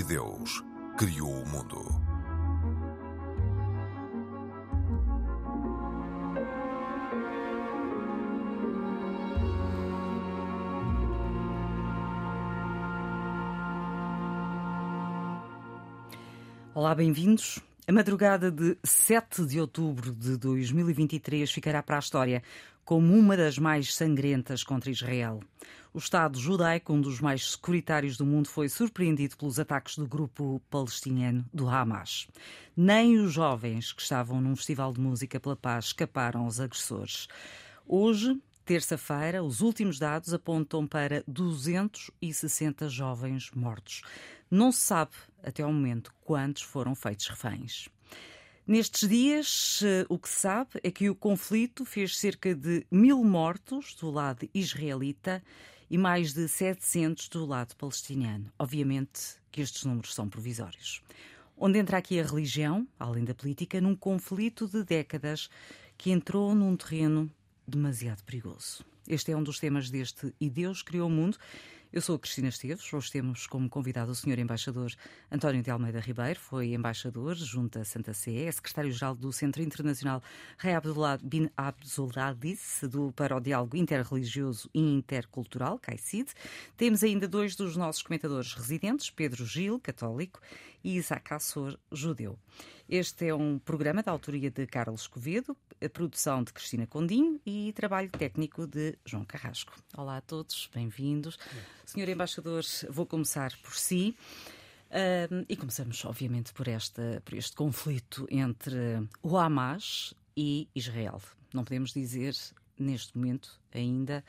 E Deus criou o mundo. Olá, bem-vindos. A madrugada de 7 de outubro de 2023 ficará para a história como uma das mais sangrentas contra Israel. O Estado judaico, um dos mais securitários do mundo, foi surpreendido pelos ataques do grupo palestiniano do Hamas. Nem os jovens que estavam num festival de música pela paz escaparam aos agressores. Hoje, terça-feira, os últimos dados apontam para 260 jovens mortos. Não se sabe, até ao momento, quantos foram feitos reféns. Nestes dias, eh, o que se sabe é que o conflito fez cerca de mil mortos do lado israelita e mais de 700 do lado palestiniano. Obviamente que estes números são provisórios. Onde entra aqui a religião, além da política, num conflito de décadas que entrou num terreno demasiado perigoso. Este é um dos temas deste E Deus Criou o Mundo eu sou a Cristina Esteves, hoje temos como convidado o Sr. Embaixador António de Almeida Ribeiro, foi embaixador junto à Santa Sé, é secretário-geral do Centro Internacional Rei Abdullah bin Abdulaziz, do para o Diálogo Interreligioso e Intercultural, CAICID. Temos ainda dois dos nossos comentadores residentes, Pedro Gil, católico, e Isaac Assor, judeu. Este é um programa da autoria de Carlos Covedo, a produção de Cristina Condinho e trabalho técnico de João Carrasco. Olá a todos, bem-vindos. Senhor Embaixador, vou começar por si. Uh, e começamos, obviamente, por, esta, por este conflito entre o Hamas e Israel. Não podemos dizer, neste momento, ainda,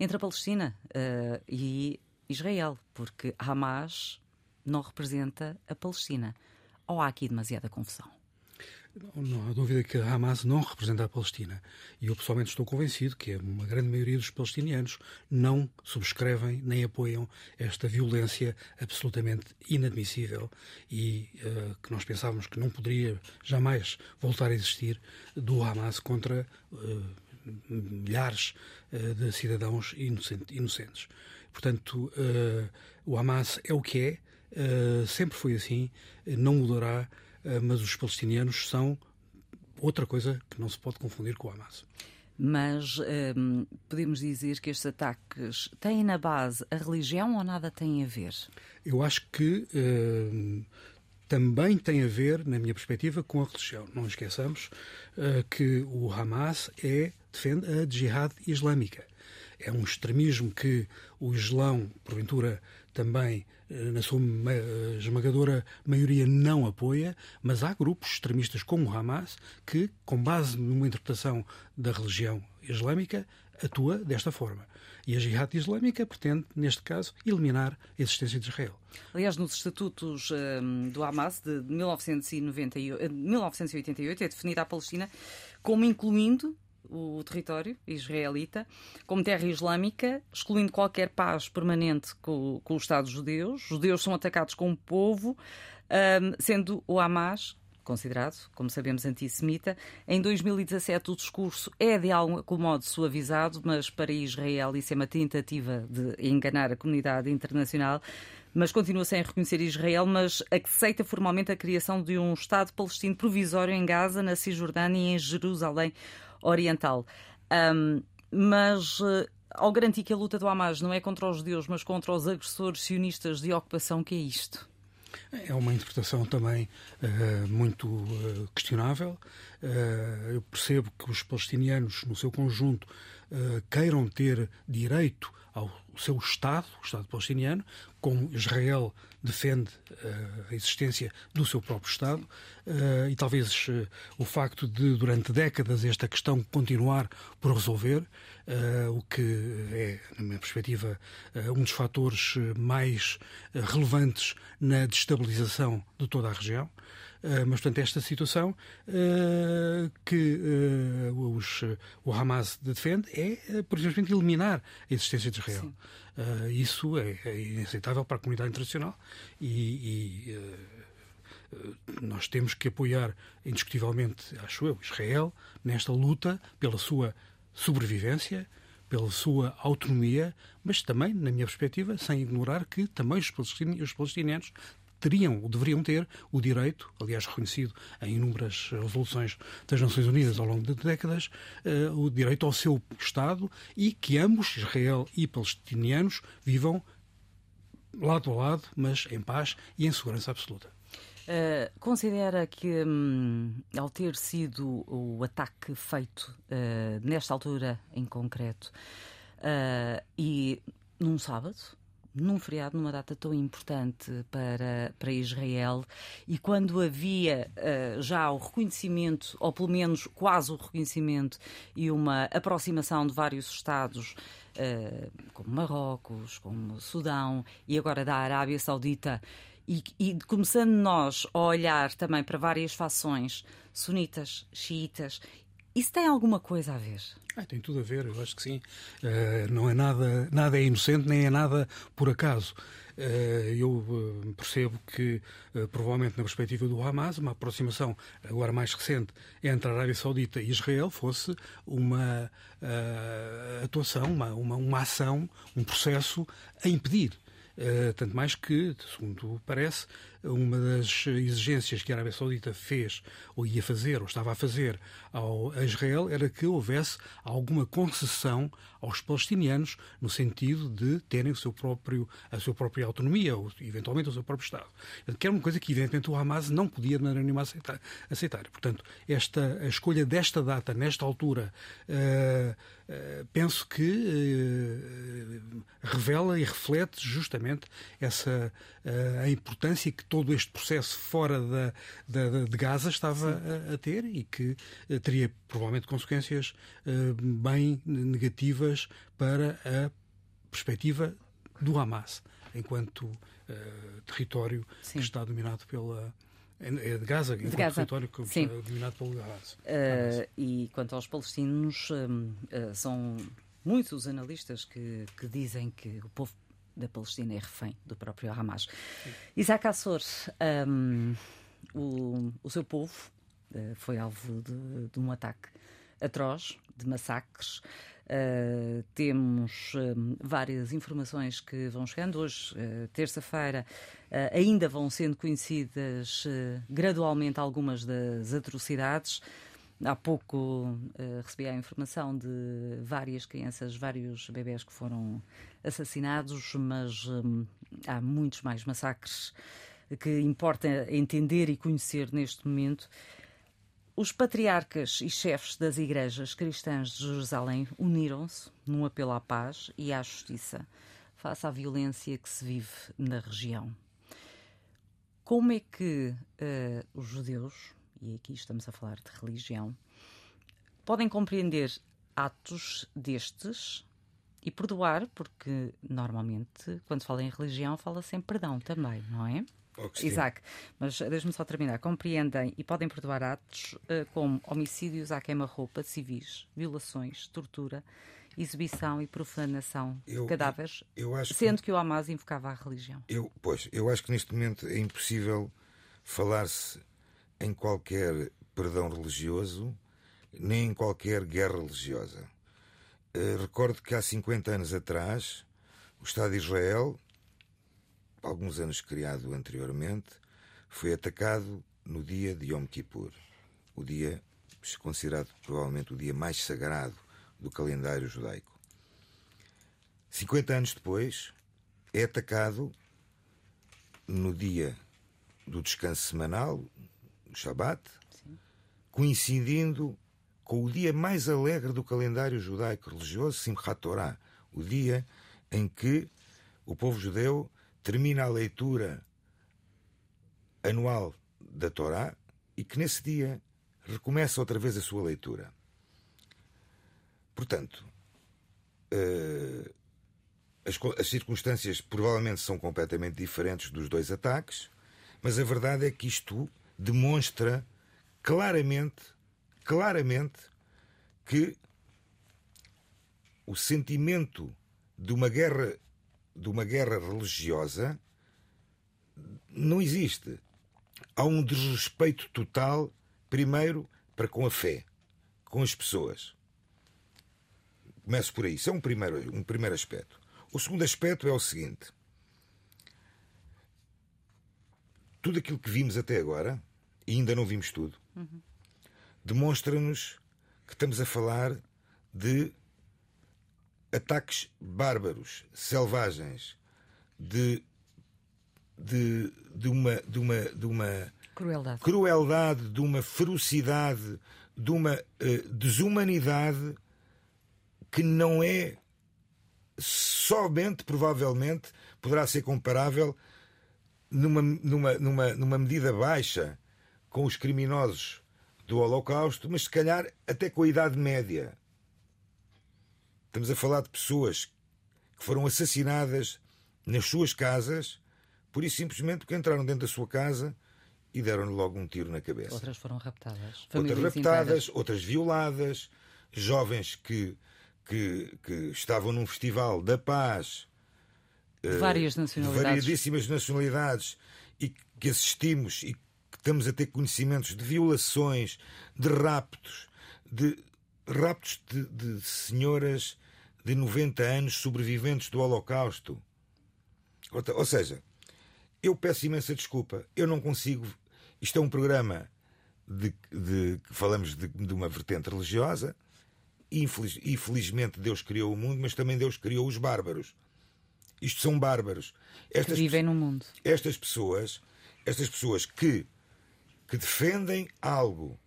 entre a Palestina uh, e Israel, porque Hamas não representa a Palestina. Ou há aqui demasiada confusão? Não há dúvida que a Hamas não representa a Palestina. E eu pessoalmente estou convencido que uma grande maioria dos palestinianos não subscrevem nem apoiam esta violência absolutamente inadmissível e uh, que nós pensávamos que não poderia jamais voltar a existir do Hamas contra uh, milhares uh, de cidadãos inocentes. Portanto, o Hamas é o que é, sempre foi assim, não mudará mas os palestinianos são outra coisa que não se pode confundir com o Hamas. Mas um, ehm, podemos dizer que estes ataques têm na base a religião ou nada tem a ver? Eu acho que uh, também tem a ver, na minha perspectiva, com a religião. Não esqueçamos uh, que o Hamas é, defende a jihad islâmica. É um extremismo que o Islão, porventura, também, eh, na sua eh, esmagadora maioria, não apoia, mas há grupos extremistas como o Hamas que, com base numa interpretação da religião islâmica, atua desta forma. E a Jihad Islâmica pretende, neste caso, eliminar a existência de Israel. Aliás, nos estatutos um, ehm, do Hamas de 1998, 1988 é definida a Palestina como incluindo o território israelita como terra islâmica, excluindo qualquer paz permanente com, com os Estados judeus. Os judeus são atacados como povo, um, sendo o Hamas considerado, como sabemos, antissemita. Em 2017 o discurso é de algum modo suavizado, mas para Israel isso é uma tentativa de enganar a comunidade internacional. Mas continua sem reconhecer Israel, mas aceita formalmente a criação de um Estado palestino provisório em Gaza, na Cisjordânia e em Jerusalém Oriental. Um, mas uh, ao garantir que a luta do Hamas não é contra os judeus, mas contra os agressores sionistas de ocupação, que é isto? É uma interpretação também uh, muito uh, questionável. Uh, eu percebo que os palestinianos, no seu conjunto, queiram ter direito ao seu Estado, o Estado palestiniano, como Israel defende uh, a existência do seu próprio Estado, uh, e talvez uh, o facto de, durante décadas, esta questão continuar por resolver, o que é, na minha perspectiva, um dos fatores mais relevantes na destabilização de toda a região. Mas, portanto, esta situação que os, o Hamas defende é, por exemplo, eliminar a existência de Israel. Isso é, é, inaceitável para a comunidade internacional e, e nós temos que apoiar indiscutivelmente, acho eu, Israel nesta luta pela sua sobrevivência, pela sua autonomia, mas também, na minha perspectiva, sem ignorar que também os palestinianos, teriam ou deveriam ter o direito, aliás reconhecido em inúmeras resoluções das Nações Unidas ao longo de décadas, o direito ao seu Estado e que ambos, Israel e palestinianos, vivam lado a lado, mas em paz e em segurança absoluta. Uh, considera que, um, ao ter sido o ataque feito uh, nesta altura em concreto uh, e num sábado, num feriado, numa data tão importante para, para Israel, e quando havia uh, já o reconhecimento, ou pelo menos quase o reconhecimento, e uma aproximação de vários Estados, uh, como Marrocos, como Sudão, e agora da Arábia Saudita, e, e começando nós a olhar também para várias fações, sunitas, xiitas, isso tem alguma coisa a ver? Ah, tem tudo a ver, eu acho que sim. Uh, não é nada, nada é inocente, nem é nada por acaso. Uh, eu uh, percebo que, provavelmente na perspectiva do Hamas, uma aproximação agora mais recente entre a Arábia Saudita e Israel fosse uma atuação, uma, uma, uma ação, um processo a impedir tanto mais que, segundo parece, uma das exigências que a Arábia Saudita fez, ou ia fazer, ou estava a fazer ao, a Israel, era que houvesse alguma concessão aos palestinianos no sentido de terem o seu próprio, a sua própria autonomia, ou eventualmente o seu próprio Estado. Que era uma coisa que, evidentemente, o Hamas não podia de maneira nenhuma aceitar. aceitar. Portanto, esta, a escolha desta data, nesta altura, uh, uh, penso que uh, revela e reflete justamente essa a importância que todo este processo fora da, da, de Gaza estava a, a, ter e que uh, teria provavelmente consequências uh, bem negativas para a perspectiva do Hamas enquanto uh, território Sim. que está dominado pela é de Gaza, enquanto Gaza. território que Sim. está dominado pelo Hamas. e quanto aos palestinos, são muitos os analistas que, que dizem que o povo da Palestina é refém do próprio Hamas. Sim. Isaac Assor, um, o, o seu povo uh, foi alvo de, de, um ataque atroz, de massacres. Uh, temos várias informações que vão chegando. Hoje, uh, terça-feira, ainda vão sendo conhecidas gradualmente algumas das atrocidades. Há pouco uh, recebi a informação de várias crianças, vários bebés que foram assassinados, mas um, há muitos mais massacres que importa entender e conhecer neste momento. Os patriarcas e chefes das igrejas cristãs de Jerusalém uniram-se num apelo à paz e à justiça face à violência que se vive na região. Como é que uh, os judeus, e aqui estamos a falar de religião, podem compreender atos destes e perdoar, porque normalmente, quando se fala em religião, fala-se em perdão também, não é? Isaac, mas deixe-me só terminar. Compreendem e podem perdoar atos uh, como homicídios à queima-roupa civis, violações, tortura, exibição e profanação eu, de cadáveres, sendo que... que o Hamas invocava a religião. Eu, pois, eu acho que neste momento é impossível falar-se em qualquer perdão religioso nem em qualquer guerra religiosa. Uh, recordo que há 50 anos atrás, o Estado de Israel, alguns anos criado anteriormente, foi atacado no dia de Yom Kippur, o dia considerado provavelmente o dia mais sagrado do calendário judaico. 50 anos depois, é atacado no dia do descanso semanal, Shabat, Sim. coincidindo com o dia mais alegre do calendário judaico religioso, Simchat Torah, o dia em que o povo judeu termina a leitura anual da Torá e que nesse dia recomeça outra vez a sua leitura. Portanto, uh, as, as circunstâncias provavelmente são completamente diferentes dos dois ataques, mas a verdade é que isto demonstra claramente, claramente, que o sentimento de uma guerra de uma guerra religiosa não existe. Há um desrespeito total, primeiro, para com a fé, com as pessoas. Começo por aí. Isso é um primeiro, um primeiro aspecto. O segundo aspecto é o seguinte: tudo aquilo que vimos até agora, e ainda não vimos tudo, uhum. demonstra-nos que estamos a falar de ataques bárbaros, selvagens, de, de, de, uma, de, uma, de uma crueldade. crueldade, de uma ferocidade, de uma uh, desumanidade que não é somente, provavelmente, poderá ser comparável numa, numa, numa, numa medida baixa com os criminosos do Holocausto, mas se calhar até com a Idade Média. Estamos a falar de pessoas que foram assassinadas nas suas casas, por isso simplesmente porque entraram dentro da sua casa e deram-lhe logo um tiro na cabeça. Outras foram raptadas. Outras raptadas, outras violadas, jovens que, que, que estavam num festival da paz. De várias nacionalidades. De variedíssimas nacionalidades e que assistimos e que estamos a ter conhecimentos de violações, de raptos, de raptos de, de senhoras de 90 anos sobreviventes do Holocausto. Ou seja, eu peço imensa desculpa, eu não consigo. Isto é um programa de, de que falamos de, de, uma vertente religiosa. Infeliz, infelizmente Deus criou o mundo, mas também Deus criou os bárbaros. Isto são bárbaros. Estas, que vivem no mundo. Estas pessoas, estas pessoas que, que defendem algo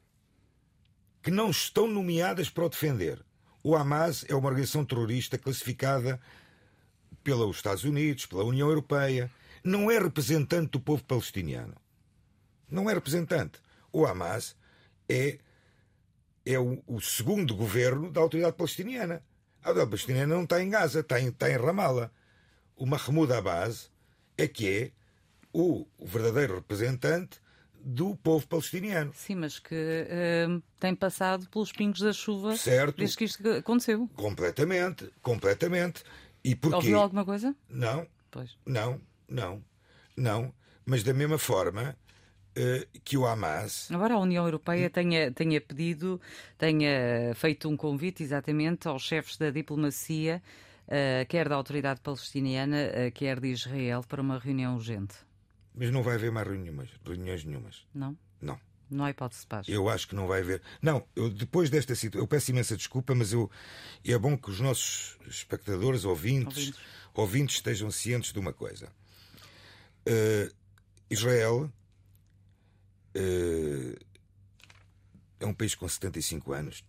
que não estão nomeadas para o defender, o Hamas é uma organização terrorista classificada pelos Estados Unidos, pela União Europeia. Não é representante do povo palestiniano. Não é representante. O Hamas é, é o, o segundo governo da autoridade palestiniana. A autoridade palestiniana não está em Gaza, está em, está em Ramallah. O Mahmoud Abbas é que é o, verdadeiro representante do povo palestiniano. Sim, mas que uh, tem passado pelos pingos da chuva certo. desde que isto aconteceu. Completamente, completamente. E porquê? Ouviu alguma coisa? Não. Pois. Não, não, não. Mas da mesma forma uh, que o Hamas. Agora a União Europeia tenha, tenha pedido, tenha feito um convite exatamente aos chefes da diplomacia, quer da autoridade palestiniana, quer de Israel, para uma reunião urgente. Mas não vai haver mais reuniões, reuniões nenhumas. Não? Não. Não há hipótese de paz. Eu acho que não vai haver. Não, eu, depois desta situação, eu peço imensa desculpa, mas eu, é bom que os nossos espectadores, ouvintes, ouvintes, ouvintes estejam cientes de uma coisa. Uh, Israel uh, é um país com 75 anos,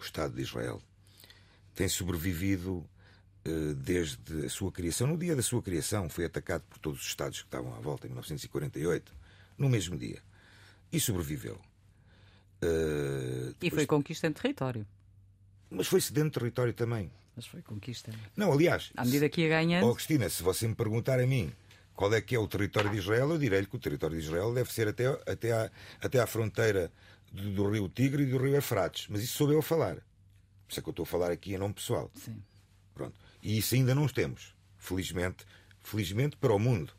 o Estado de Israel tem sobrevivido eh, desde a sua criação, no dia da sua criação, foi atacado por todos os Estados que estavam à volta em 1948, no mesmo dia. E sobreviveu. Uh, depois... E foi conquistando território. Mas foi cedendo território também. Mas foi conquistando. Não, aliás. À medida que ia ganhando. Oh, Cristina, se você me perguntar a mim qual é que é o território de Israel, eu direi-lhe que o território de Israel deve ser até, até, à, até à fronteira do, do rio Tigre e do rio Efrates. Mas isso soube eu falar. Por isso é que eu estou a falar aqui em nome pessoal. Sim. Pronto. E isso ainda não temos. Felizmente, felizmente para o mundo.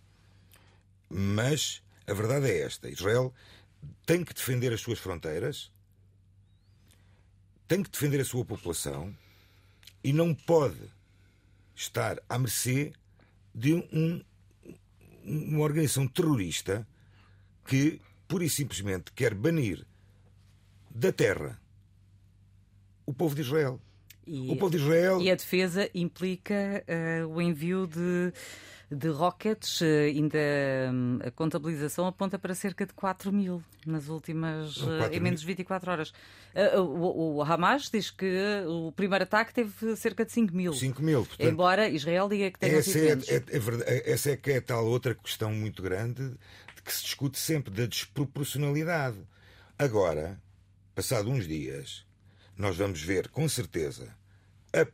Mas a verdade é esta: Israel tem que defender as suas fronteiras, tem que defender a sua população e não pode estar à mercê de um, uma organização terrorista que, pura e simplesmente, quer banir da terra o povo de Israel. E, o povo de Israel. E a defesa implica uh, o envio de, de rockets, uh, ainda um, a contabilização aponta para cerca de 4 mil nas últimas, uh, em menos de 24 horas. O, o, Hamas diz que o primeiro ataque teve cerca de 5 mil. 5 mil. Portanto, embora Israel diga que tem essa é, é, é verdade, essa é que é tal outra questão muito grande de que se discute sempre, da desproporcionalidade. Agora, passado uns dias nós vamos ver com certeza a, a,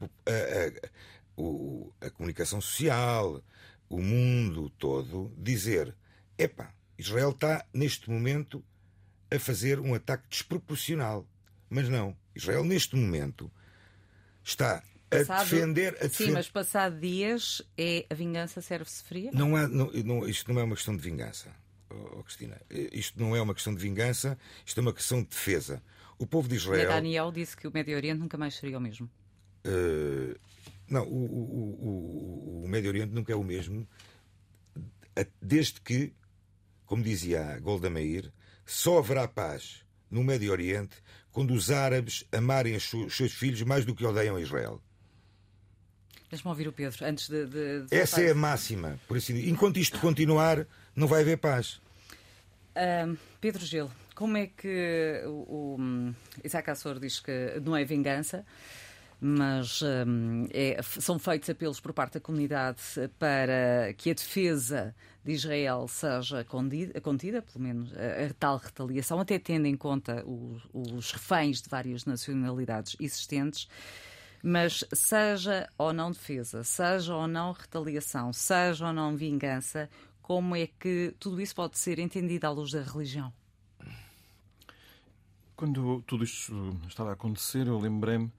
a, a comunicação social, o mundo todo, dizer: epá, Israel está neste momento a fazer um ataque desproporcional. Mas não, Israel neste momento está a defender. A sim, mas passado dias é a vingança serve-se fria? Não há, não, não, isto não é uma questão de vingança, oh, Cristina. Isto não é uma questão de vingança, isto é uma questão de defesa. O povo de Israel. Daniel disse que o Médio Oriente nunca mais seria o mesmo. Uh, não, o, o, o, o, Médio Oriente nunca é o mesmo desde que como dizia Golda Meir, só haverá paz no Médio Oriente quando os árabes amarem os seus filhos mais do que odeiam Israel. Deixa-me ouvir o Pedro, antes de. de, de Essa é a máxima. Por assim, enquanto isto continuar, não vai haver paz. Uh, Pedro Gelo, como é que o, o Isaac Assor diz que não é vingança? mas um, é, são feitos apelos por parte da comunidade para que a defesa de Israel seja contida, pelo menos a, a, tal retaliação, até tendo em conta os, os reféns de várias nacionalidades existentes. Mas seja ou não defesa, seja ou não retaliação, seja ou não vingança, como é que tudo isso pode ser entendido à luz da religião? Quando tudo isto estava a acontecer, eu lembrei-me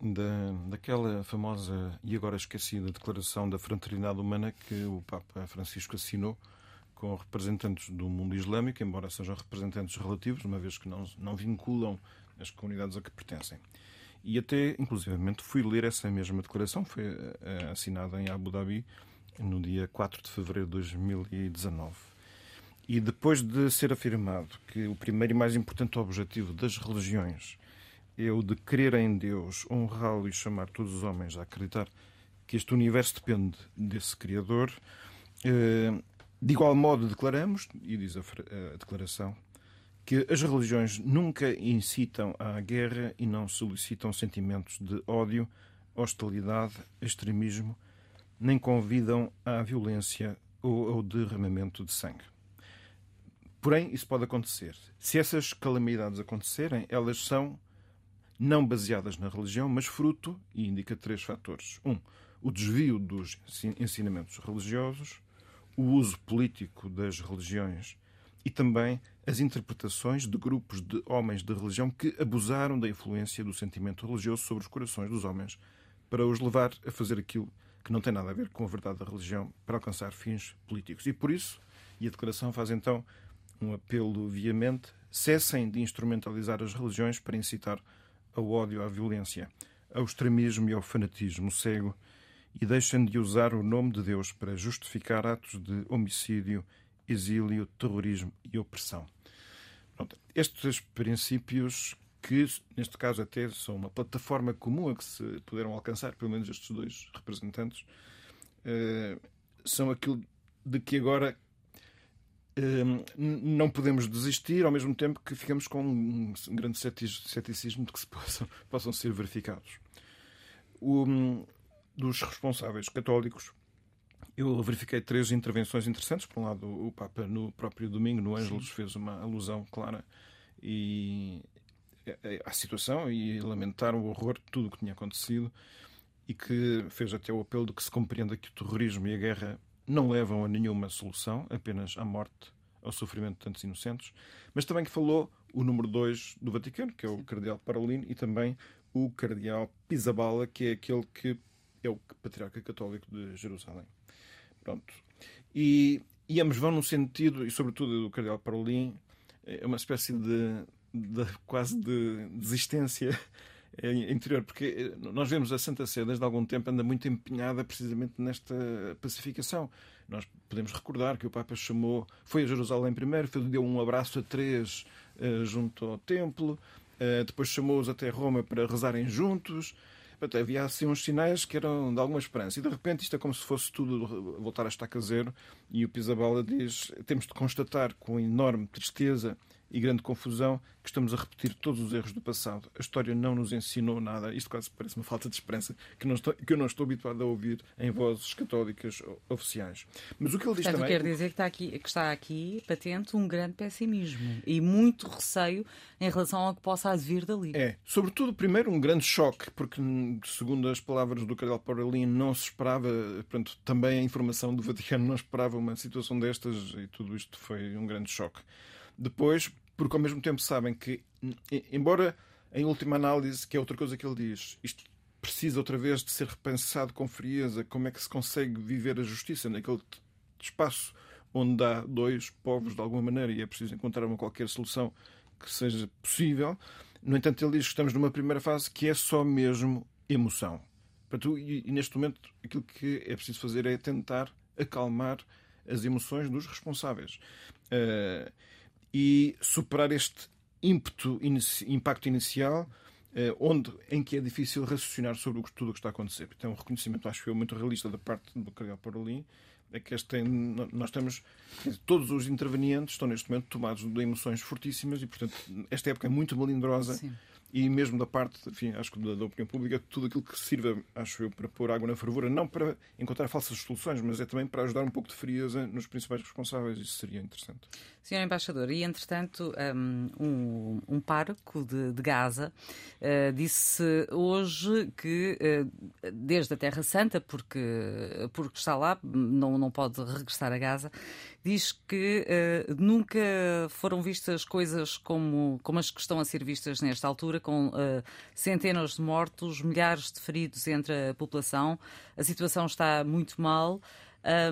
da, daquela famosa e agora esquecida Declaração da Fraternidade Humana que o Papa Francisco assinou com representantes do mundo islâmico, embora sejam representantes relativos, uma vez que não, não vinculam as comunidades a que pertencem. E até, inclusivamente, fui ler essa mesma declaração, foi uh, assinada em Abu Dhabi no dia 4 de fevereiro de 2019. E depois de ser afirmado que o primeiro e mais importante objetivo das religiões é o de crer em Deus, honrá-lo e chamar todos os homens a acreditar que este universo depende desse Criador. Eh, de igual modo, declaramos, e diz a declaração, que as religiões nunca incitam à guerra e não solicitam sentimentos de ódio, hostilidade, extremismo, nem convidam à violência ou ao derramamento de sangue. Porém, isso pode acontecer. Se essas calamidades acontecerem, elas são não baseadas na religião, mas fruto, e indica três fatores. Um, o desvio dos ensinamentos religiosos, o uso político das religiões e também as interpretações de grupos de homens de religião que abusaram da influência do sentimento religioso sobre os corações dos homens para os levar a fazer aquilo que não tem nada a ver com a verdade da religião para alcançar fins políticos. E por isso, e a declaração faz então um apelo veemente, cessem de instrumentalizar as religiões para incitar ao ódio, à violência, ao extremismo e ao fanatismo cego e deixem de usar o nome de Deus para justificar atos de homicídio, exílio, terrorismo e opressão. Pronto, estes princípios, que neste caso até são uma plataforma comum a que se puderam alcançar, pelo menos estes dois representantes, eh, são aquilo de que agora não podemos desistir, ao mesmo tempo que ficamos com um grande ceticismo de que se possam, possam ser verificados. O, hum, dos responsáveis católicos, eu verifiquei três intervenções interessantes. Por um lado, o Papa, no próprio domingo, no Ângelos, fez uma alusão clara e à situação e lamentar o horror de tudo o que tinha acontecido e que fez até o apelo de que se compreenda que o terrorismo e a guerra não levam a nenhuma solução, apenas à morte, ao sofrimento de tantos inocentes, mas também que falou o número 2 do Vaticano, que é o Cardeal Parolin, e também o Cardeal Pisabala, que é aquele que é o Patriarca Católico de Jerusalém. Pronto. E, e ambos vão no sentido, e sobretudo do Cardeal Parolin, é uma espécie de, de quase de desistência interior, porque eh, nós vemos a Santa Sé desde algum tempo anda muito empenhada precisamente nesta pacificação. Nós podemos recordar que o Papa chamou, foi a Jerusalém primeiro, deu um abraço a três uh, junto ao templo, depois chamou-os até Roma para rezarem juntos. Portanto, havia assim uns sinais que eram de alguma esperança. E de repente isto é como se fosse tudo voltar a estar caseiro. E o Pisabala diz: temos de constatar com enorme tristeza e grande confusão que estamos a repetir todos os erros do passado. A história não nos ensinou nada. Isto quase parece uma falta de esperança que, não estou, que eu não estou habituado a ouvir em vozes católicas oficiais. Mas o que ele diz Portanto, também. quer dizer que está, aqui, que está aqui patente um grande pessimismo e muito receio em relação ao que possa advir dali. É, sobretudo, primeiro, um grande choque, porque, segundo as palavras do Cardeal Parolin, não se esperava, portanto, também a informação do Vaticano não esperava uma situação destas e tudo isto foi um grande choque. Depois, porque ao mesmo tempo sabem que, embora em última análise, que é outra coisa que ele diz, isto precisa outra vez de ser repensado com frieza, como é que se consegue viver a justiça naquele espaço onde há dois povos de alguma maneira e é preciso encontrar uma qualquer solução que seja possível. No entanto, ele diz que estamos numa primeira fase que é só mesmo emoção. Portanto, e, e neste momento aquilo que é preciso fazer é tentar acalmar as emoções dos responsáveis. uh, e superar este ímpeto, impacto inicial uh, onde, em que é difícil raciocinar sobre tudo o que está a acontecer. Então, um reconhecimento, acho eu, muito realista da parte do Cardeal Parolin, é que este nós temos todos os intervenientes estão neste momento tomados de emoções fortíssimas e portanto esta época é muito melindrosa Sim e mesmo da parte, enfim, acho que da, da, opinião pública, tudo aquilo que sirva, acho eu, para pôr água na fervura, não para encontrar falsas soluções, mas é também para ajudar um pouco de frieza nos principais responsáveis. Isso seria interessante. Senhor Embaixador, e entretanto, um, um pároco de, de Gaza uh, disse hoje que, uh, desde a Terra Santa, porque, porque está lá, não, não pode regressar a Gaza, diz que uh, nunca foram vistas coisas como, como as que estão a ser vistas nesta altura, com uh, centenas de mortos, milhares de feridos entre a população. A situação está muito mal.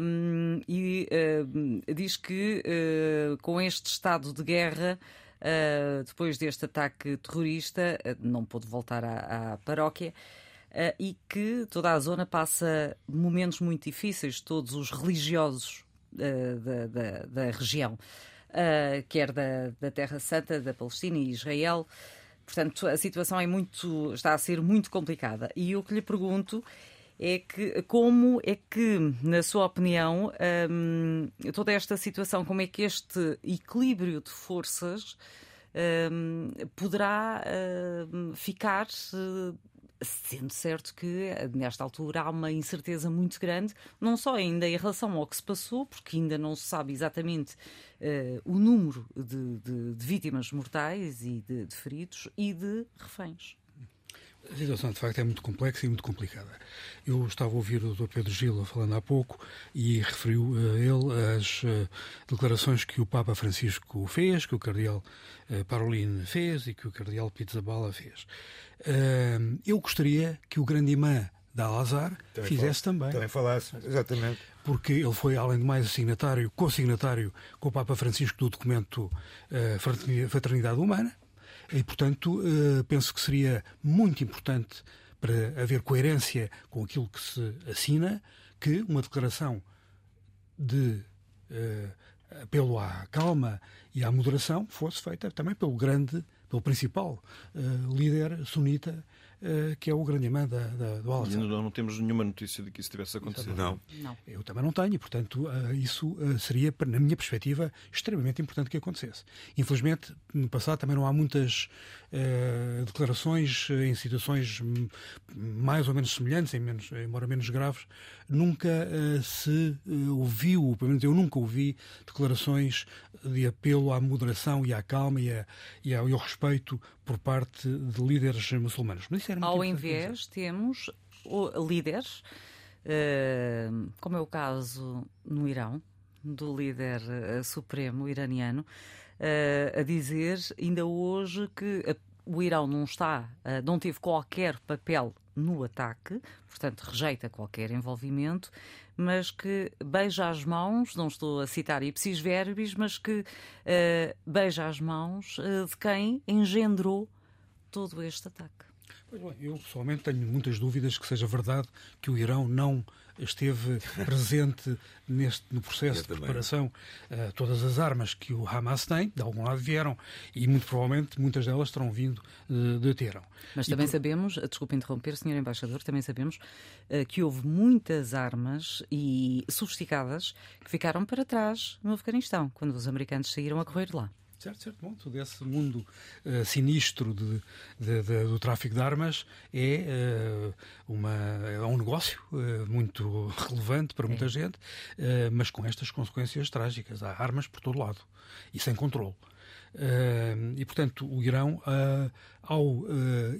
Um, e uh, diz que com este estado de guerra, depois deste ataque terrorista, não pôde voltar à, à paróquia. Uh, e que toda a zona passa momentos muito difíceis, todos os religiosos da, da, da região, uh, quer da, da Terra Santa, da Palestina e Israel. Portanto, a situação é muito, está a ser muito complicada. E o que lhe pergunto é que como é que, na sua opinião, um, toda esta situação, como é que este equilíbrio de forças um, poderá um, ficar uh, Sendo certo que, nesta altura, há uma incerteza muito grande, não só ainda em relação ao que se passou, porque ainda não se sabe exatamente uh, o número de, de, de, vítimas mortais e de, de feridos e de reféns. A situação, de facto, é muito complexa e muito complicada. Eu estava a ouvir o Dr. Pedro Gila falando há pouco e referiu uh, ele as uh, declarações que o Papa Francisco fez, que o Cardeal uh, Parolin fez e que o Cardeal Pizzabala fez. Uh, eu gostaria que o grande imã da Al-Azhar fizesse também. Também falasse, exatamente. Porque ele foi, além de mais, signatário, co-signatário com o Papa Francisco do documento Fraternidade Humana, e, portanto, uh, penso que seria muito importante para haver coerência com aquilo que se assina, que uma declaração de uh, apelo à calma e à moderação fosse feita também pelo grande pelo principal uh, líder sunita que é o grande imã da, da, do al E ainda não temos nenhuma notícia de que isso tivesse acontecido. Não. não. Eu também não tenho, portanto, uh, isso seria, na minha perspectiva, extremamente importante que acontecesse. Infelizmente, no passado também não há muitas declarações em situações mais ou menos semelhantes, em menos, embora menos graves, nunca se ouviu, pelo menos eu nunca ouvi, declarações de apelo à moderação e à calma e, a, e ao respeito por parte de líderes muçulmanos. Mas isso era Ao invés, temos líderes, eh, como é o caso no Irão, do líder eh, supremo iraniano, eh, a dizer ainda hoje que o Irão não está, não teve qualquer papel no ataque, portanto rejeita qualquer envolvimento, mas que beija as mãos, não estou a citar ipsis verbis, mas que uh, beija as mãos uh, de quem engendrou todo este ataque. Pois bem, eu pessoalmente tenho muitas dúvidas que seja verdade que o Irão não esteve presente neste, no processo de preparação. Uh, todas as armas que o Hamas tem, de algum lado vieram, e muito provavelmente muitas delas terão vindo uh, de Teherão. Mas também por... sabemos, desculpe interromper, Sr. Embaixador, também sabemos uh, que houve muitas armas e sofisticadas que ficaram para trás no Afeganistão, quando os americanos saíram a correr lá. Certo, certo. Bom, todo esse mundo uh, sinistro de, de, de, do tráfico de armas é, uh, uma, é um negócio uh, muito relevante para muita é. gente, mas com estas consequências trágicas. Há armas por todo lado e sem controle. E, portanto, o Irão, ao uh,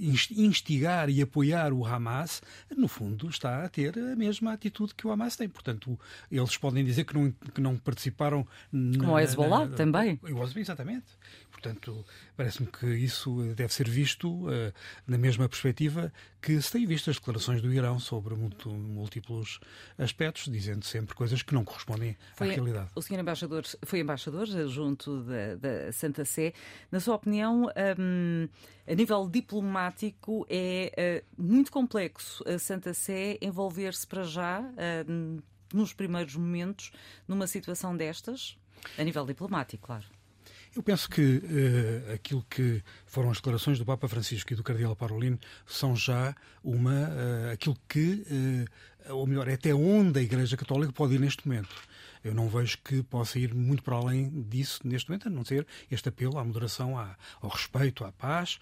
instigar e apoiar o Hamas, no fundo está a ter a mesma atitude que o Hamas tem. Portanto, eles podem dizer que não, que não participaram. Como o Hezbollah na, também. Exatamente. Portanto, parece-me que isso deve ser visto uh, na mesma perspectiva que se tem visto as declarações do Irão sobre muito, múltiplos aspectos, dizendo sempre coisas que não correspondem foi, à realidade. O senhor embaixador foi embaixador junto da, da Santa Sé. Na sua opinião, um, a nível diplomático é uh, muito complexo a Santa Sé envolver-se para já, uh, nos primeiros momentos, numa situação destas? A nível diplomático, claro. Eu penso que uh, aquilo que foram as declarações do Papa Francisco e do Cardeal Parolin são já uma uh, aquilo que, uh, ou melhor, é até onde a Igreja Católica pode ir neste momento. Eu não vejo que possa ir muito para além disso neste momento, a não ser este apelo à moderação, à, ao respeito, à paz,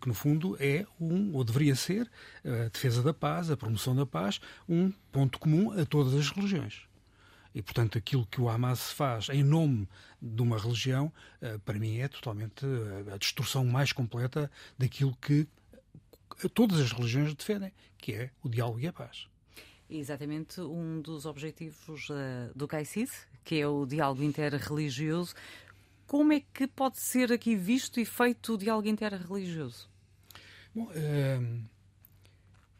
que no fundo é um, ou deveria ser, a defesa da paz, a promoção da paz, um ponto comum a todas as religiões. E, portanto, aquilo que o Hamas faz em nome de uma religião, eh, para mim é totalmente eh, a distorção mais completa daquilo que todas as religiões defendem, que é o diálogo e a paz. Exatamente um dos objetivos uh, do CAICID, que é o diálogo interreligioso. Como é que pode ser aqui visto e feito o diálogo interreligioso? Bom, uh,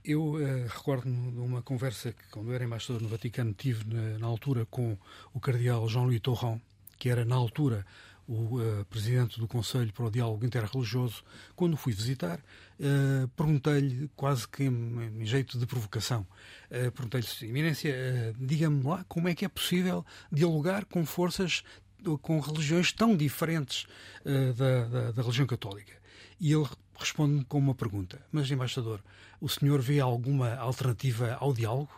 eu uh, recordo-me de uma conversa que, quando era embaixador no Vaticano, tive na, na altura com o cardeal Jean-Louis Torrent, que era, na altura, o uh, presidente do Conselho para o Diálogo Interreligioso. Quando o fui visitar, uh, perguntei-lhe, quase que em, em, jeito de provocação, uh, perguntei-lhe, Eminência, diga-me lá como é que é possível dialogar com forças, com religiões tão diferentes da, da, da religião católica. E ele responde-me com uma pergunta: Mas, embaixador, o senhor vê alguma alternativa ao diálogo?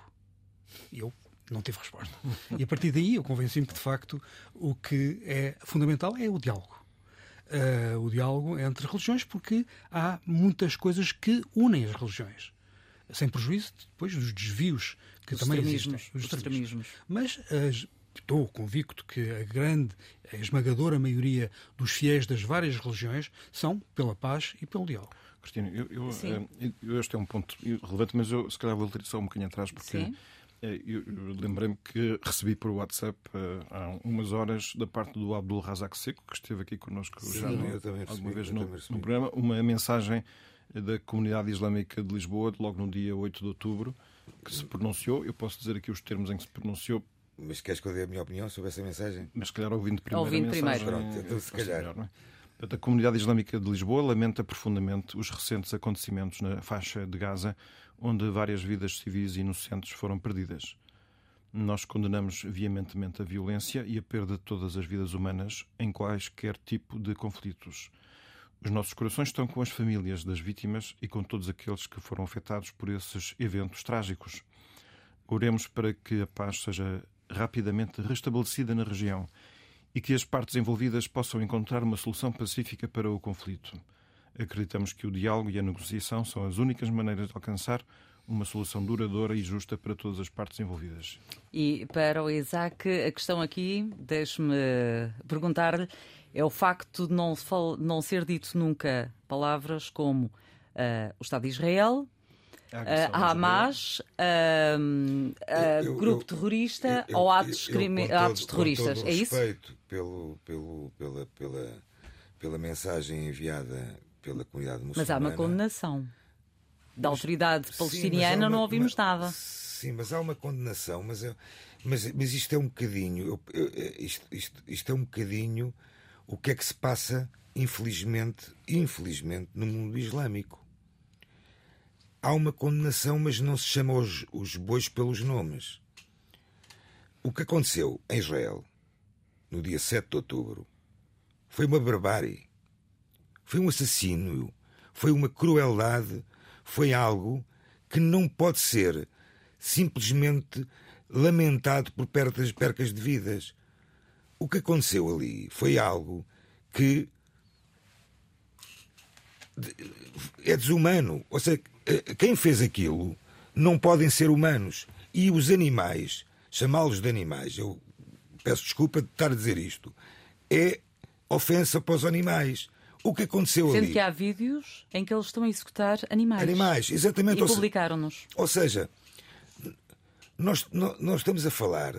Eu não tive resposta. E a partir daí eu convenci-me que, de facto, o que é fundamental é o diálogo. Uh, o diálogo entre religiões, porque há muitas coisas que unem as religiões. Sem prejuízo depois dos desvios que os também existem. Os extremismos. Mas as, estou convicto que a grande, a esmagadora maioria dos fiéis das várias religiões são pela paz e pelo diálogo. Cristina, eu, eu, eh, eu, este é um ponto relevante, mas eu se calhar vou só um bocadinho atrás, porque Sim. Eh, eu, eu lembrei-me que recebi por WhatsApp uh, há umas horas da parte do Abdul Razak Seco, que esteve aqui connosco Sim, já no, recebi, alguma vez no, no, programa, uma mensagem da comunidade islâmica de Lisboa, logo no dia 8 de outubro, que se pronunciou. Eu posso dizer aqui os termos em que se pronunciou mas queres que eu dê a minha opinião sobre essa mensagem? Mas se calhar ouvindo primeiro. Ouvindo primeiro. Pronto, então se calhar. Melhor, é? A comunidade islâmica de Lisboa lamenta profundamente os recentes acontecimentos na faixa de Gaza, onde várias vidas civis inocentes foram perdidas. Nós condenamos veementemente a violência e a perda de todas as vidas humanas em quaisquer tipo de conflitos. Os nossos corações estão com as famílias das vítimas e com todos aqueles que foram afetados por esses eventos trágicos. Oremos para que a paz seja rapidamente restabelecida na região e que as partes envolvidas possam encontrar uma solução pacífica para o conflito. Acreditamos que o diálogo e a negociação são as únicas maneiras de alcançar uma solução duradoura e justa para todas as partes envolvidas. E para o Isaac, a questão aqui, deixe-me perguntar-lhe, é o facto de não, não ser dito nunca palavras como uh, o Estado de Israel, uh, Hamas, uh, grupo terrorista eu, eu, ou atos, crime, todo, atos terroristas. é isso? respeito pelo, pelo, pela, pela, pela mensagem enviada pela comunidade muçulmana. Mas há uma condenação. Da autoridade sim, palestiniana uma, não ouvimos uma, nada. Sim, mas há uma condenação, mas, eu, mas, mas isto é um bocadinho. Eu, isto, isto, isto é um bocadinho o que é que se passa, infelizmente, infelizmente, no mundo islâmico há uma condenação, mas não se chama os, os bois pelos nomes. O que aconteceu em Israel no dia 7 de outubro foi uma barbárie, foi um assassínio, foi uma crueldade, foi algo que não pode ser simplesmente lamentado por percas de vidas. O que aconteceu ali foi algo que é desumano. Ou seja, eh, quem fez aquilo não podem ser humanos. E os animais, chamá-los de animais, eu peço desculpa de estar a dizer isto, é ofensa para os animais. O que aconteceu Sendo ali? Sendo que há vídeos em que eles estão a executar animais. Animais, exatamente. E publicaram-nos. Ou seja, nós, nós estamos a falar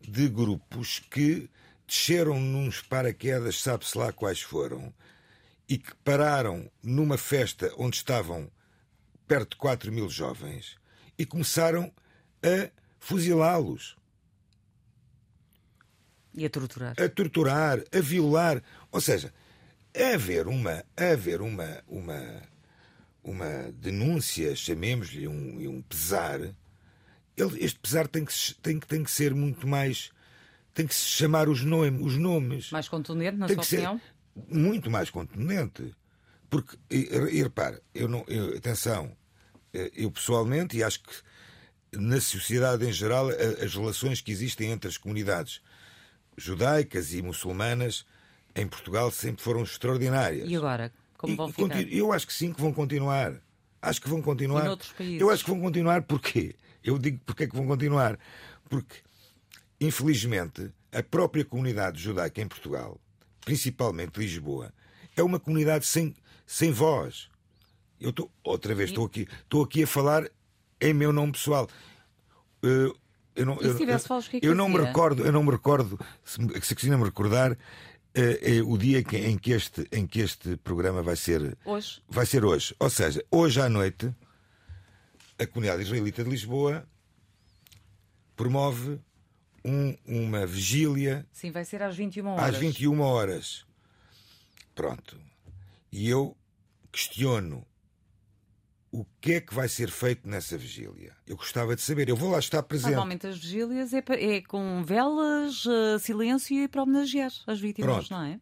de grupos que desceram nos paraquedas, sabe-se lá quais foram, e que pararam numa festa onde estavam perto de 4 mil jovens e começaram a fuzilá-los. E a torturar. A torturar, a violar. Ou seja, haver uma, haver uma, uma, uma denúncia, chamemos-lhe um, um pesar, ele, este pesar tem que, tem, tem que ser muito mais tem que se chamar os, nome, os nomes. Mais contundente, na tem sua que opinião? ser muito mais contundente. Porque, e, e repara, eu não, eu, atenção, eh, eu pessoalmente, e acho que na sociedade em geral, as relações que existem entre as comunidades judaicas e muçulmanas em Portugal sempre foram extraordinárias. E agora? Como vão ficar? Eu acho que sim, que vão continuar. Acho que vão continuar. E noutros países? Eu acho que vão continuar porquê? Eu digo porque é que vão continuar. Porque, infelizmente, a própria comunidade judaica em Portugal, principalmente Lisboa, é uma comunidade sem, sem voz. Eu tô, outra vez estou aqui, estou aqui a falar em meu nome pessoal. Uh, eu não, e o que é eu não me recordo, eu não me recordo, se, se a Cristina me recordar, eh, eh, o dia que- em, que este, em que este programa vai ser Hoje? vai ser hoje. Ou seja, hoje à noite, a comunidade israelita de Lisboa promove um- uma vigília Sim, vai ser às 21 horas. às 21 horas. Pronto. E eu questiono o que é que vai ser feito nessa vigília. Eu gostava de saber. Eu vou lá estar presente. Normalmente as vigílias é, é com velas, eh, silêncio e para homenagear as vítimas, Pronto. não é?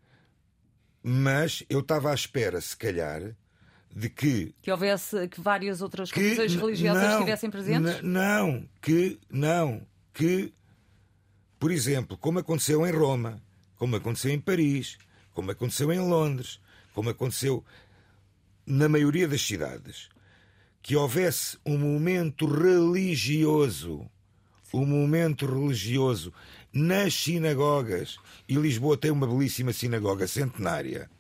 Mas eu estava à espera, se calhar, de que Que houvesse que várias outras que confissões religiosas não, estivessem presentes. Não, que não, que por exemplo, como aconteceu em Roma, como aconteceu em Paris, como aconteceu em Londres, como aconteceu na maioria das cidades, que houvesse um momento religioso, um momento religioso nas sinagogas, e Lisboa tem uma belíssima sinagoga centenária,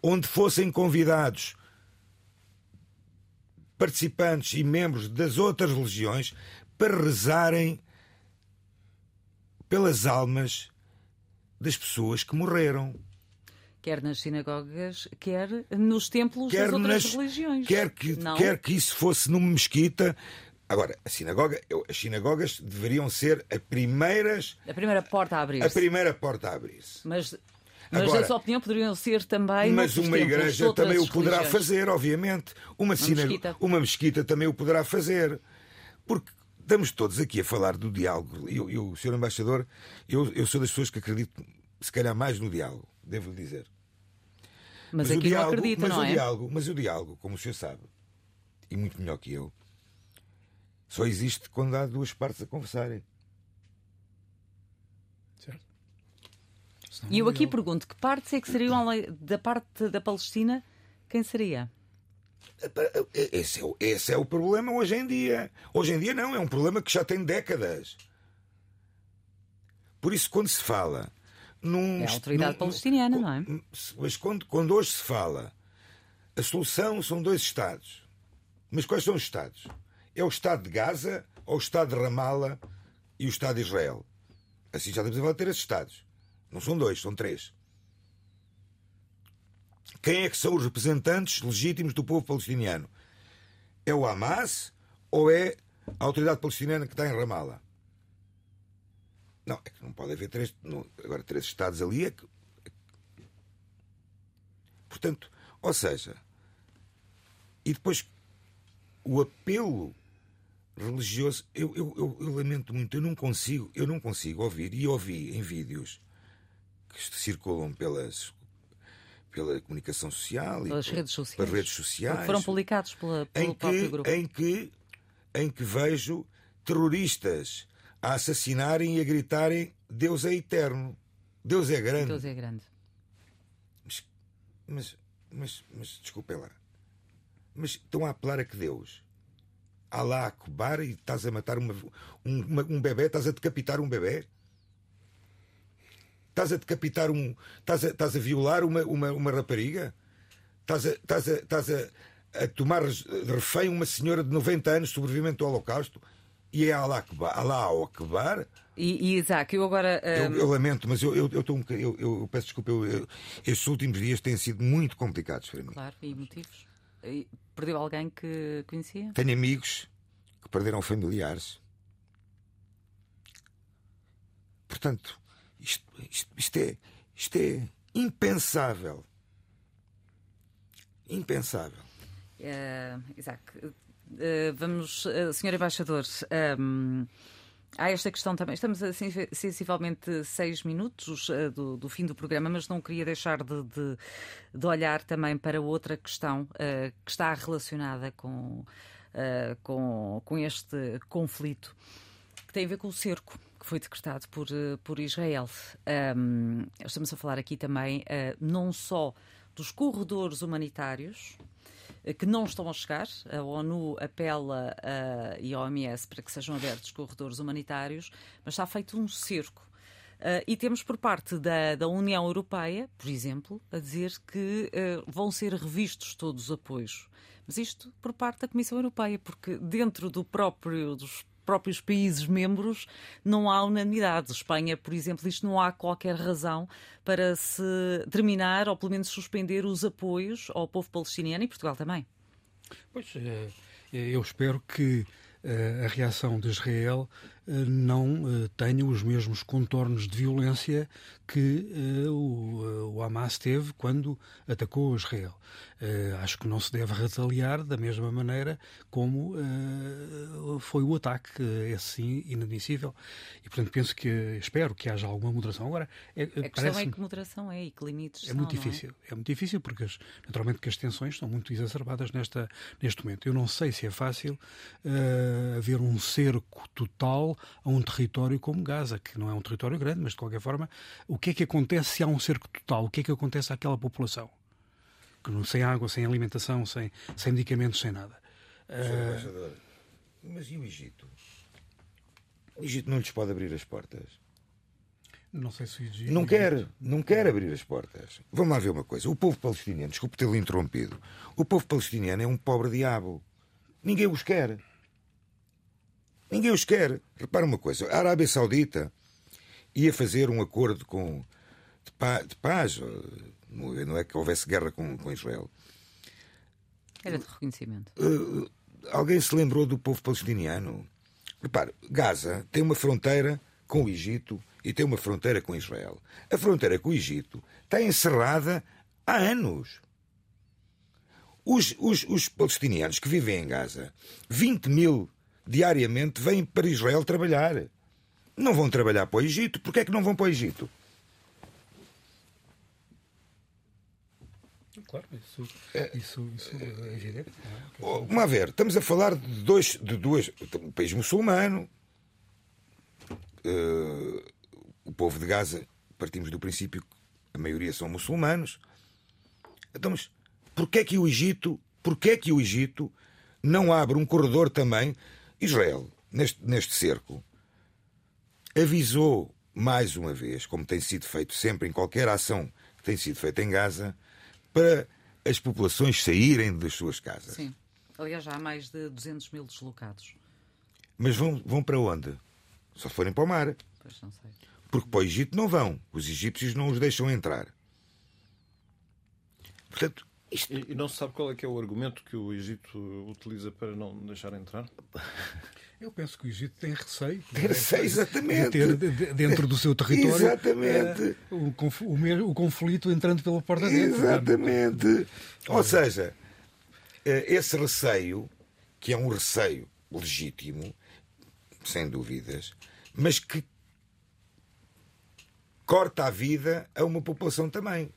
onde fossem convidados participantes e membros das outras religiões para rezarem pelas almas das pessoas que morreram. Quer nas sinagogas, quer nos templos Quer, das outras nas- religiões. quer, que, Não? quer que isso fosse numa mesquita. Agora, a sinagoga, as sinagogas deveriam ser as primeiras, A primeira porta a abrir. a primeira porta a abrir-se. Mas, mas Agora- na sua opinião, poderiam ser também. Mas uma igreja também o poderá religiões. fazer, obviamente. Uma, sinago- mesquita. uma mesquita também o poderá fazer. Porque estamos todos aqui a falar do diálogo. E eu, Sr. Embaixador, eu, eu sou das pessoas que acredito, se calhar, mais no diálogo, devo lhe dizer. Mas, o aqui diálogo, não acredita, mas não o é? diálogo, mas o diálogo, como o senhor sabe, e muito melhor que eu, só existe quando há duas partes a conversarem. Certo? E eu aqui é pergunto: que partes é que seriam da parte da Palestina? Quem seria? Esse é, o- esse é o problema hoje em dia. Hoje em dia não, é um problema que já tem décadas. Por isso, quando se fala num. É a autoridade num- palestiniana, não é? Mas quando, quando hoje se fala, a solução são dois Estados. Mas quais são os Estados? É o Estado de Gaza, ou o Estado de Ramala e o Estado de Israel? Assim já estamos a de três Estados. Não são dois, são três. Quem é que são os representantes legítimos do povo palestiniano? É o Hamas ou é a autoridade palestiniana que está em Ramala? Não, é que não pode haver três, não, agora três Estados ali. É que, portanto, ou seja, e depois o apelo religioso, eu, eu, eu, eu lamento muito, eu não consigo, eu não consigo ouvir e ouvi em vídeos que circulam pelas pela comunicação social Pelas e por- redes sociais. pelas redes sociais foram publicados pela, pelo em próprio que, grupo. em que em que vejo terroristas a assassinarem e a gritarem Deus é eterno, Deus é grande. Deus é grande. Mas, mas, mas desculpem lá. Mas estão a apelar a que Deus? Alá Akbar e estás a matar uma, um, uma- um bebê, estás a decapitar um bebê? Estás a decapitar um. Estás a, estás a violar uma, uma, uma rapariga? Estás a, estás a, estás a, a tomar de refém uma senhora de 90 anos sobrevivente do Holocausto? E é Alá Akbar? Alá Akbar? E, e Isaac, eu agora. Eu, hum, eu lamento, mas eu, eu, eu, um eu, eu peço desculpa. Eu, estes últimos dias têm sido muito complicados para mim. Claro, e motivos. E perdeu alguém que conhecia? Tenho amigos que perderam familiares. Portanto, isto, isto, isto é, isto é impensável. Impensável. Eh, Isaac, vamos, uh, Sr. Embaixador, ehm, há esta questão também. Estamos a sensivelmente seis minutos uh, do, do, fim do programa, mas não queria deixar de, de, de olhar também para outra questão uh, que está relacionada com, com, com este conflito, que tem a ver com o cerco que foi decretado por, por Israel. Um, estamos a falar aqui também não só dos corredores humanitários que não estão a chegar. A ONU apela uh, e a OMS para que sejam abertos corredores humanitários, mas está feito um cerco. Uh, e temos por parte da, da, União Europeia, por exemplo, a dizer que uh, vão ser revistos todos os apoios. Mas isto por parte da Comissão Europeia, porque dentro do próprio, dos próprios países membros não há unanimidade. Espanha, por exemplo, isto não há qualquer razão para se terminar ou pelo menos suspender os apoios ao povo palestiniano e Portugal também. Pois, eh, eu espero que eh, a reação de Israel eh, não tenha os mesmos contornos de violência que o Hamas teve quando atacou Israel. Uh, acho que não se deve retaliar da mesma maneira como uh, foi o ataque, uh, esse sim, inadmissível. E, portanto, penso que, espero que haja alguma moderação. Agora, é, a questão é que moderação é e que limites É são, muito difícil. É? é? muito difícil porque, as, naturalmente, que as tensões estão muito exacerbadas nesta, neste momento. Eu não sei se é fácil haver um cerco total a um território como Gaza, que não é um território grande, mas, de qualquer forma, o que é que acontece se há um cerco total? O que é que acontece àquela população? sem água, sem alimentação, sem, sem medicamentos, sem nada. Uh... Mas e o Egito? O Egito não lhes pode abrir as portas. Não sei se o Egito. Não quer, não quer abrir as portas. Vamos lá ver uma coisa. O povo palestiniano, desculpe tê-lo interrompido, o povo palestiniano é um pobre diabo. Ninguém os quer. Ninguém os quer. Repara uma coisa: a Arábia Saudita ia fazer um acordo com, de, paz, de paz não é que houvesse guerra com, com Israel. Era de reconhecimento. Uh, alguém se lembrou do povo palestiniano? Repare, Gaza tem uma fronteira com o Egito e tem uma fronteira com Israel. A fronteira com o Egito está encerrada há anos. Os, os, os palestinianos que vivem em Gaza, 20 mil diariamente, vêm para Israel trabalhar. Não vão trabalhar para o Egito. Porquê é que não vão para o Egito? Claro, isso, é, isso, isso é evidente. É? Vamos a ver, estamos a falar de dois, de duas, um país muçulmano. Uh, o povo de Gaza, partimos do princípio que a maioria são muçulmanos. Então, mas porquê é que o Egito, porquê é que o Egito não abre um corredor também? Israel, neste, neste cerco, avisou mais uma vez, como tem sido feito sempre em qualquer ação que tem sido feita em Gaza, para as populações saírem das suas casas. Sim. Aliás, já há mais de 200 mil deslocados. Mas vão, vão para onde? Só forem para o mar. Pois não sei. Porque para o Egito não vão. Os egípcios não os deixam entrar. Portanto, isto... e, e não se sabe qual é que é o argumento que o Egito utiliza para não deixar entrar? Eu penso que o Egito tem receio. Tem receio, exatamente. De ter dentro do seu território exatamente. Uh, o, o, conflito entrando pela porta dentro. Exatamente. Ou seja, eh, esse receio, que é um receio legítimo, sem dúvidas, mas que corta a vida a uma população também.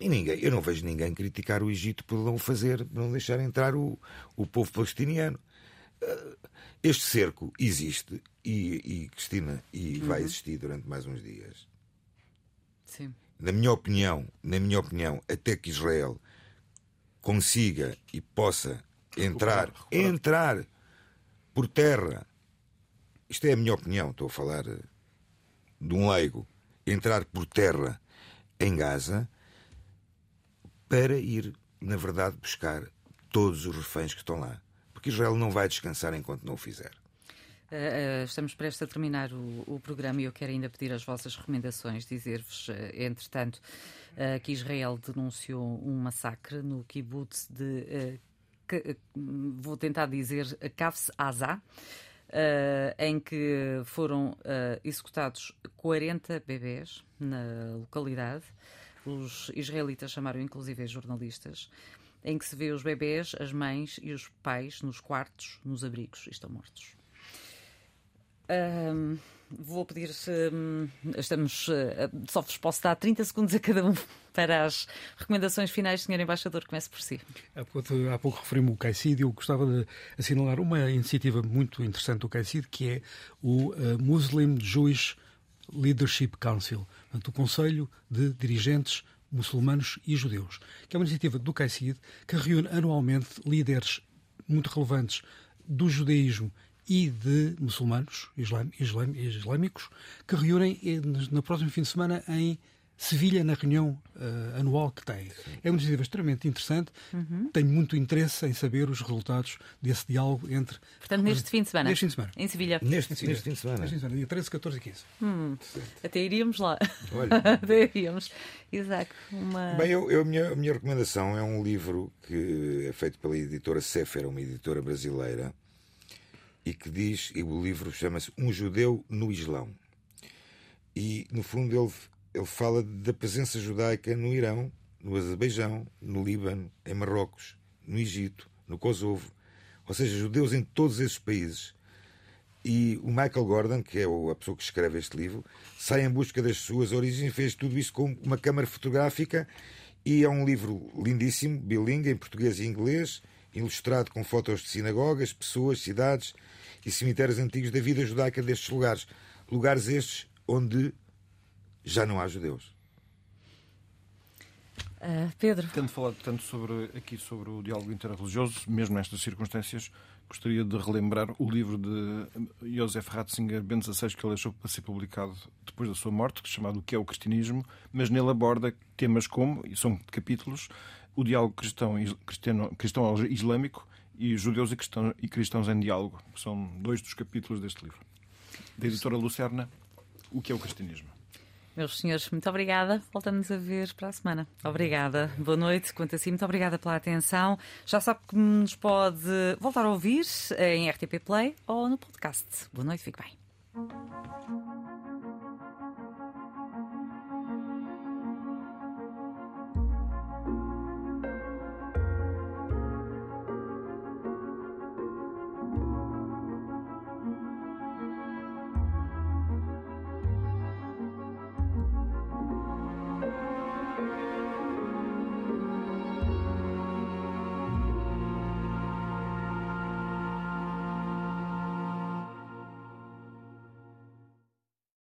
E ninguém, eu não vejo ninguém criticar o Egito por não fazer, por não deixar entrar o, o povo palestiniano. Eh, este cerco existe e, e Cristina, e uhum. vai existir durante mais uns dias. Sim. Na minha opinião, na minha opinião, até que Israel consiga e possa entrar, entrar por terra. Isto é a minha opinião, estou a falar eh, de um leigo, entrar por terra em Gaza para ir, na verdade, buscar todos os reféns que estão lá Israel não vai descansar enquanto não o fizer. Uh, estamos prestes a terminar o, o, programa e eu quero ainda pedir as vossas recomendações, dizer-vos, uh, entretanto, uh, que Israel denunciou um massacre no kibbutz de, que, vou tentar dizer, Kafs Azá, em que foram executados 40 bebés na localidade. Os israelitas chamaram inclusive jornalistas em que se vê os bebés, as mães e os pais nos quartos, nos abrigos, estão mortos. Um, vou pedir. Um, estamos. Uh, só vos posso dar 30 segundos a cada um para as recomendações finais, Sr. Embaixador. Comece por si. Há pouco, há pouco referi-me o CAICID e eu gostava de assinalar uma iniciativa muito interessante do CAICID, que é o uh, Muslim Jewish Leadership Council, portanto, o Conselho de Dirigentes Muçulmanos e Judeus, que é uma iniciativa do CAICID que reúne anualmente líderes muito relevantes do judaísmo e de muçulmanos islâmicos que reúnem eh, no próximo fim de semana em Sevilha na reunião uh, anual que tem. É uma iniciativa extremamente interessante. Uhum. Tenho muito interesse em saber os resultados desse diálogo entre. Portanto, neste fim de semana. Neste fim de semana. Em Sevilha. Neste, neste, neste fim de semana. Neste fim de semana, dia 13, 14 e 15. Hum. Até iríamos lá. Olha. Até iríamos. Exato. Uma... Bem, eu, eu, a, minha, a minha recomendação é um livro que é feito pela editora Sefer, uma editora brasileira, e que diz, e o livro chama-se Um Judeu no Islão. E, no fundo, ele ele fala da presença judaica no Irão, no Azerbaijão, no Líbano, em Marrocos, no Egito, no Kosovo, ou seja, judeus em todos esses países. E o Michael Gordon, que é a pessoa que escreve este livro, sai em busca das suas origens e fez tudo isso com uma câmara fotográfica. E é um livro lindíssimo, bilingue, em português e inglês, ilustrado com fotos de sinagogas, pessoas, cidades e cemitérios antigos da vida judaica destes lugares. Lugares estes onde já não há judeus. Uh, Pedro. Tendo falado tanto sobre, aqui sobre o diálogo interreligioso, mesmo nestas circunstâncias, gostaria de relembrar o livro de Josef Ratzinger, Ben 16, que ele deixou para ser publicado depois da sua morte, chamado O que é o Cristianismo, mas nele aborda temas como, e são capítulos, o diálogo cristão, cristão, cristão islâmico e judeus e cristãos, e cristãos em diálogo. São dois dos capítulos deste livro. Da editora Lucerna, O que é o Cristianismo. Meus senhores, muito obrigada. Voltamos a ver para a semana. Obrigada. Boa noite. Quanto assim, muito obrigada pela atenção. Já sabe que nos pode voltar a ouvir em RTP Play ou no podcast. Boa noite, fique bem.